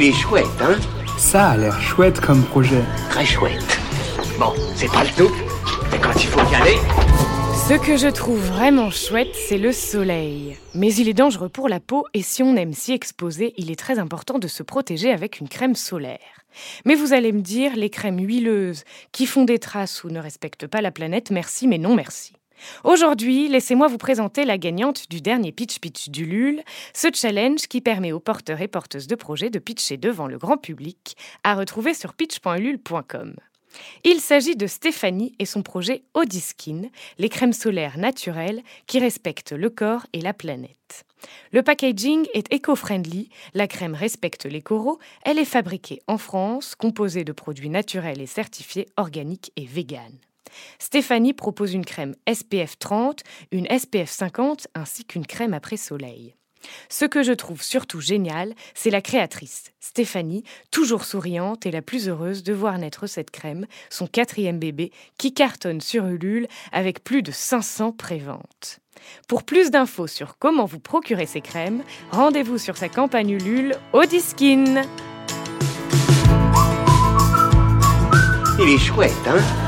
Il est chouette, hein Ça a l'air chouette comme projet. Très chouette. Bon, c'est pas le tout, mais quand il faut y aller... Ce que je trouve vraiment chouette, c'est le soleil. Mais il est dangereux pour la peau et si on aime s'y exposer, il est très important de se protéger avec une crème solaire. Mais vous allez me dire, les crèmes huileuses qui font des traces ou ne respectent pas la planète, merci mais non merci. Aujourd'hui, laissez-moi vous présenter la gagnante du dernier Pitch Pitch du LUL, ce challenge qui permet aux porteurs et porteuses de projets de pitcher devant le grand public, à retrouver sur pitch.lul.com. Il s'agit de Stéphanie et son projet Odiskin, les crèmes solaires naturelles qui respectent le corps et la planète. Le packaging est éco-friendly, la crème respecte les coraux, elle est fabriquée en France, composée de produits naturels et certifiés organiques et véganes. Stéphanie propose une crème SPF 30, une SPF 50 ainsi qu'une crème après soleil. Ce que je trouve surtout génial, c'est la créatrice, Stéphanie, toujours souriante et la plus heureuse de voir naître cette crème, son quatrième bébé, qui cartonne sur Ulule avec plus de 500 préventes. Pour plus d'infos sur comment vous procurer ces crèmes, rendez-vous sur sa campagne Ulule Odiskin. Il est chouette, hein?